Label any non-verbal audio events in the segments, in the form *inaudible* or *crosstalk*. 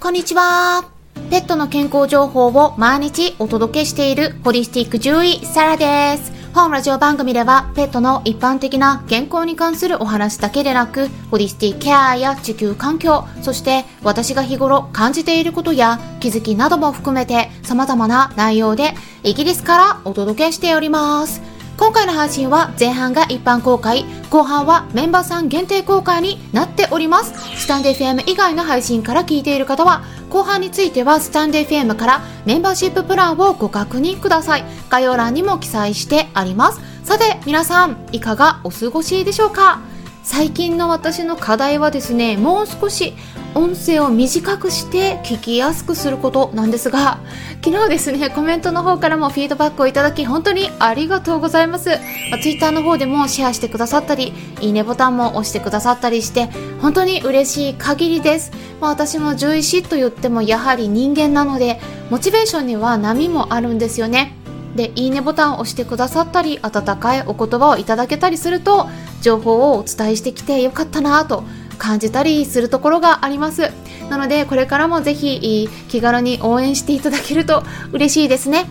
こんにちは。ペットの健康情報を毎日お届けしているホリスティック獣医サラです。本ラジオ番組ではペットの一般的な健康に関するお話だけでなく、ホリスティックケアや地球環境、そして私が日頃感じていることや気づきなども含めて様々な内容でイギリスからお届けしております。今回の配信は前半が一般公開、後半はメンバーさん限定公開になっております。スタンデー FM 以外の配信から聞いている方は、後半についてはスタンデー FM からメンバーシッププランをご確認ください。概要欄にも記載してあります。さて、皆さん、いかがお過ごしでしょうか？最近の私の課題はですね、もう少し音声を短くして聞きやすくすることなんですが、昨日ですね、コメントの方からもフィードバックをいただき、本当にありがとうございます。まあ、Twitter の方でもシェアしてくださったり、いいねボタンも押してくださったりして、本当に嬉しい限りです。まあ、私も獣医師と言ってもやはり人間なので、モチベーションには波もあるんですよね。で、いいねボタンを押してくださったり、温かいお言葉をいただけたりすると、情報をお伝えしてきてよかったなと感じたりするところがあります。なのでこれからもぜひ気軽に応援していただけると嬉しいですね。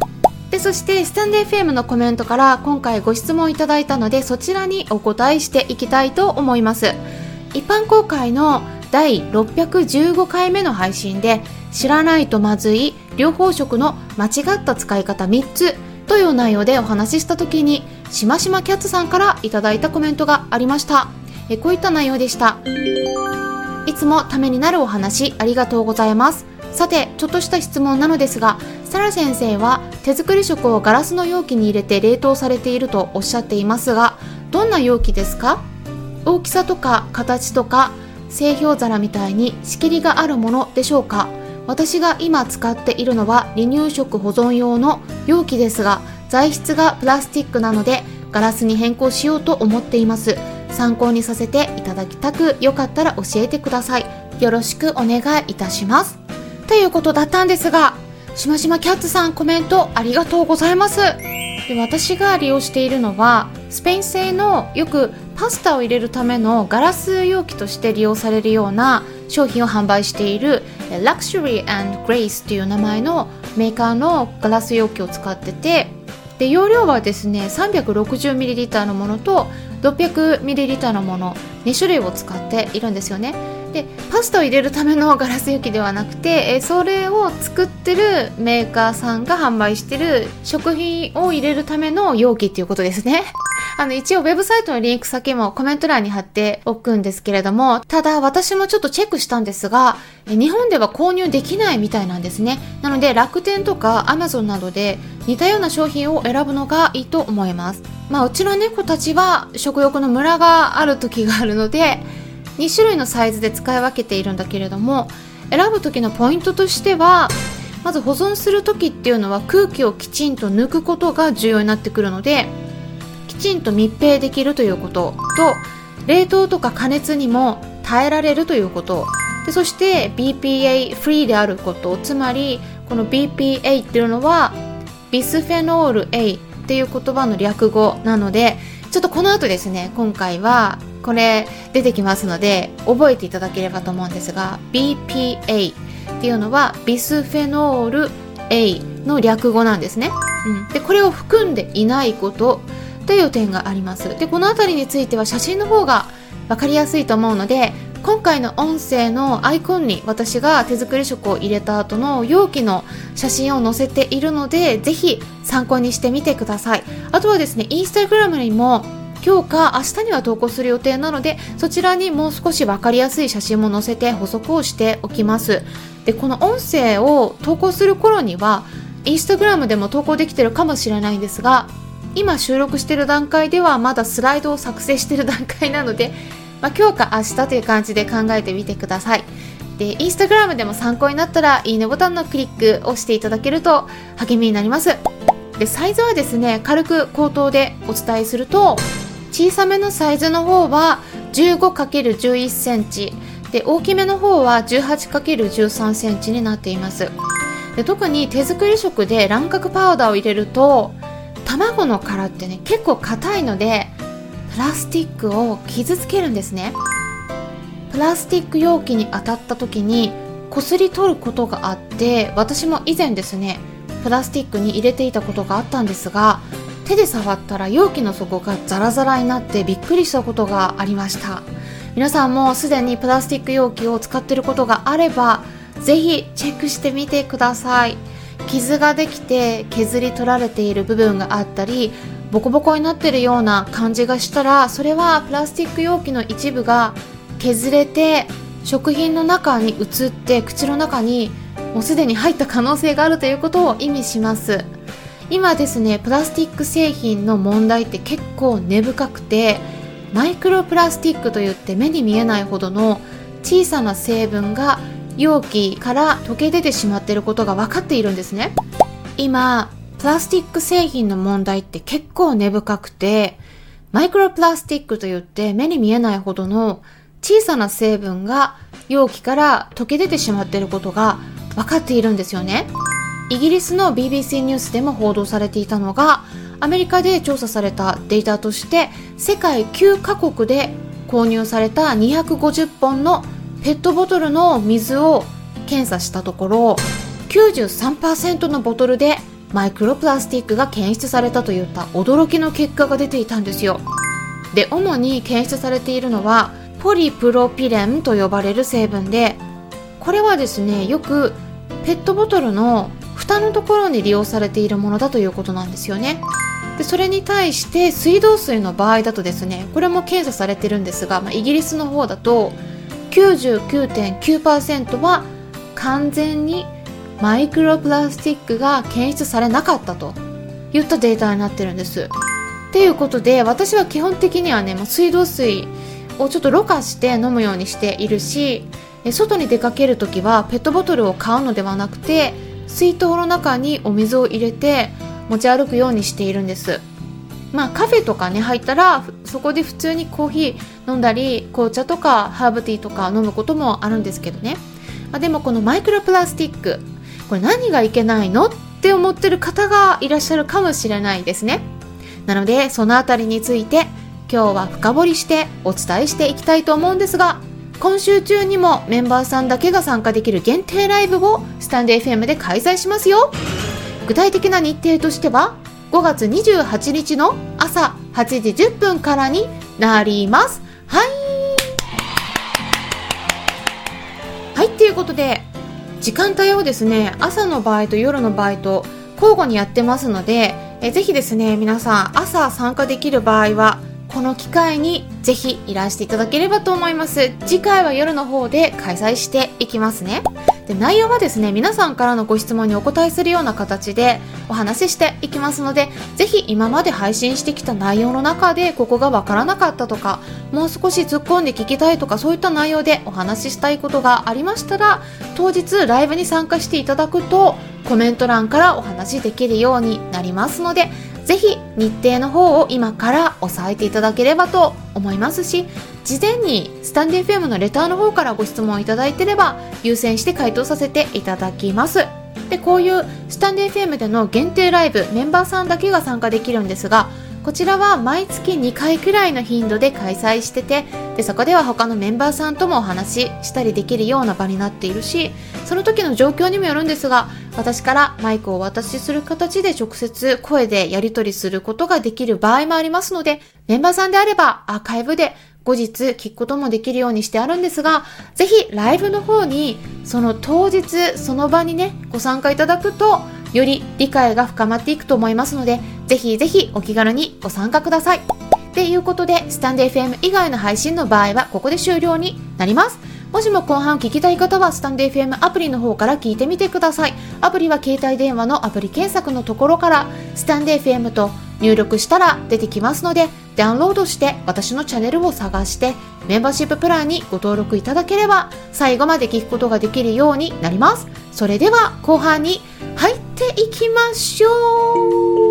でそしてスタンデー FM のコメントから今回ご質問いただいたのでそちらにお答えしていきたいと思います。一般公開の第615回目の配信で知らないとまずい両方食の間違った使い方3つという内容でお話しした時にしましまキャッツさんからいただいたコメントがありました。えこういった内容でした。いつもためになるお話ありがとうございます。さてちょっとした質問なのですがサラ先生は手作り食をガラスの容器に入れて冷凍されているとおっしゃっていますがどんな容器ですか？大きさとか形とか製氷皿みたいに仕切りがあるものでしょうか？私が今使っているのは離乳食保存用の容器ですが材質がプラスチックなのでガラスに変更しようと思っています。参考にさせていただきたくよかったら教えてください。よろしくお願いいたします。ということだったんですがしましまキャッツさんコメントありがとうございます。で私が利用しているのはスペイン製のよくパスタを入れるためのガラス容器として利用されるような商品を販売している Luxury and Grace っていう名前のメーカーのガラス容器を使っててで容量はですね 360ml のものと 600ml のもの2種類を使っているんですよねでパスタを入れるためのガラス容器ではなくて、えそれを作ってるメーカーさんが販売してる食品を入れるための容器っていうことですね *laughs* あの、一応ウェブサイトのリンク先もコメント欄に貼っておくんですけれども、ただ私もちょっとチェックしたんですが、日本では購入できないみたいなんですね。なので楽天とか Amazon などで似たような商品を選ぶのがいいと思います。まあ、うちの猫たちは食欲のムラがある時があるので、2種類のサイズで使い分けているんだけれども、選ぶ時のポイントとしては、まず保存する時っていうのは空気をきちんと抜くことが重要になってくるので、きちんと密閉できるということと冷凍とか加熱にも耐えられるということでそして BPA フリーであることつまりこの BPA っていうのはビスフェノール A っていう言葉の略語なのでちょっとこの後ですね今回はこれ出てきますので覚えていただければと思うんですが BPA っていうのはビスフェノール A の略語なんですね、うん、でこれを含んでいないことという点があります。でこの辺りについては写真の方が分かりやすいと思うので今回の音声のアイコンに私が手作り食を入れた後の容器の写真を載せているのでぜひ参考にしてみてください。あとはですねインスタグラムにも今日か明日には投稿する予定なのでそちらにもう少し分かりやすい写真も載せて補足をしておきます。でこの音声を投稿する頃にはインスタグラムでも投稿できてるかもしれないんですが今収録している段階ではまだスライドを作成している段階なので、まあ、今日か明日という感じで考えてみてください。でインスタグラムでも参考になったらいいねボタンのクリックをしていただけると励みになります。でサイズはですね軽く口頭でお伝えすると小さめのサイズの方は 15×11 センチ。で大きめの方は 18×13 センチになっています。で特に手作り食で卵殻パウダーを入れると卵の殻ってね結構硬いのでプラスチックを傷つけるんですね。プラスチック容器に当たった時にこすり取ることがあって私も以前ですねプラスチックに入れていたことがあったんですが手で触ったら容器の底がザラザラになってびっくりしたことがありました。皆さんもすでにプラスチック容器を使ってることがあればぜひチェックしてみてください。傷ができて削り取られている部分があったりボコボコになってるような感じがしたらそれはプラスチック容器の一部が削れて食品の中に移って口の中にもうすでに入った可能性があるということを意味します。今ですねプラスチック製品の問題って結構根深くてマイクロプラスチックといって目に見えないほどの小さな成分が容器から溶け出てしまっていることが分かっているんですね。今プラスチック製品の問題って結構根深くて、マイクロプラスチックといって目に見えないほどの小さな成分が容器から溶け出てしまっていることが分かっているんですよね。イギリスの BBC ニュースでも報道されていたのが、アメリカで調査されたデータとして、世界9カ国で購入された250本のペットボトルの水を検査したところ、93%のボトルでマイクロプラスチックが検出されたといった驚きの結果が出ていたんですよ。で主に検出されているのはポリプロピレンと呼ばれる成分でこれはですねよくペットボトルの蓋のところに利用されているものだということなんですよね。でそれに対して水道水の場合だとですねこれも検査されてるんですが、まあ、イギリスの方だと99.9%は完全にマイクロプラスチックが検出されなかったといったデータになってるんです。っていうことで私は基本的にはね、ま水道水をちょっとろ過して飲むようにしているし外に出かける時はペットボトルを買うのではなくて水筒の中にお水を入れて持ち歩くようにしているんですまあカフェとかね入ったらそこで普通にコーヒー飲んだり紅茶とかハーブティーとか飲むこともあるんですけどね、まあ、でもこのマイクロプラスチックこれ何がいけないのって思ってる方がいらっしゃるかもしれないですね。なのでそのあたりについて今日は深掘りしてお伝えしていきたいと思うんですが今週中にもメンバーさんだけが参加できる限定ライブをスタンデー FM で開催しますよ。具体的な日程としては5月28日の朝8時10分からになります。はい。はいということで時間帯をですね朝の場合と夜の場合と交互にやってますのでえぜひですね皆さん朝参加できる場合はこの機会にぜひいらしていただければと思います。次回は夜の方で開催していきますね。で内容はですね皆さんからのご質問にお答えするような形でお話ししていきますのでぜひ今まで配信してきた内容の中でここがわからなかったとかもう少し突っ込んで聞きたいとかそういった内容でお話ししたいことがありましたら当日ライブに参加していただくとコメント欄からお話しできるようになりますのでぜひ日程の方を今から押さえていただければと思いますし事前にスタンデー FM のレターの方からご質問いただいてれば優先して回答させていただきます。でこういうスタンデー FM での限定ライブメンバーさんだけが参加できるんですがこちらは毎月2回くらいの頻度で開催しててでそこでは他のメンバーさんともお話ししたりできるような場になっているしその時の状況にもよるんですが私からマイクをお渡しする形で直接声でやり取りすることができる場合もありますのでメンバーさんであればアーカイブで後日聞くこともできるようにしてあるんですが、ぜひライブの方にその当日その場にね、ご参加いただくと、より理解が深まっていくと思いますので、ぜひぜひお気軽にご参加ください。っていうことで、スタンデ FM 以外の配信の場合はここで終了になります。もしも後半聞きたい方はスタンデー FM アプリの方から聞いてみてください。アプリは携帯電話のアプリ検索のところからスタンデー FM と入力したら出てきますのでダウンロードして私のチャンネルを探してメンバーシッププランにご登録いただければ最後まで聞くことができるようになりますそれでは後半に入っていきましょう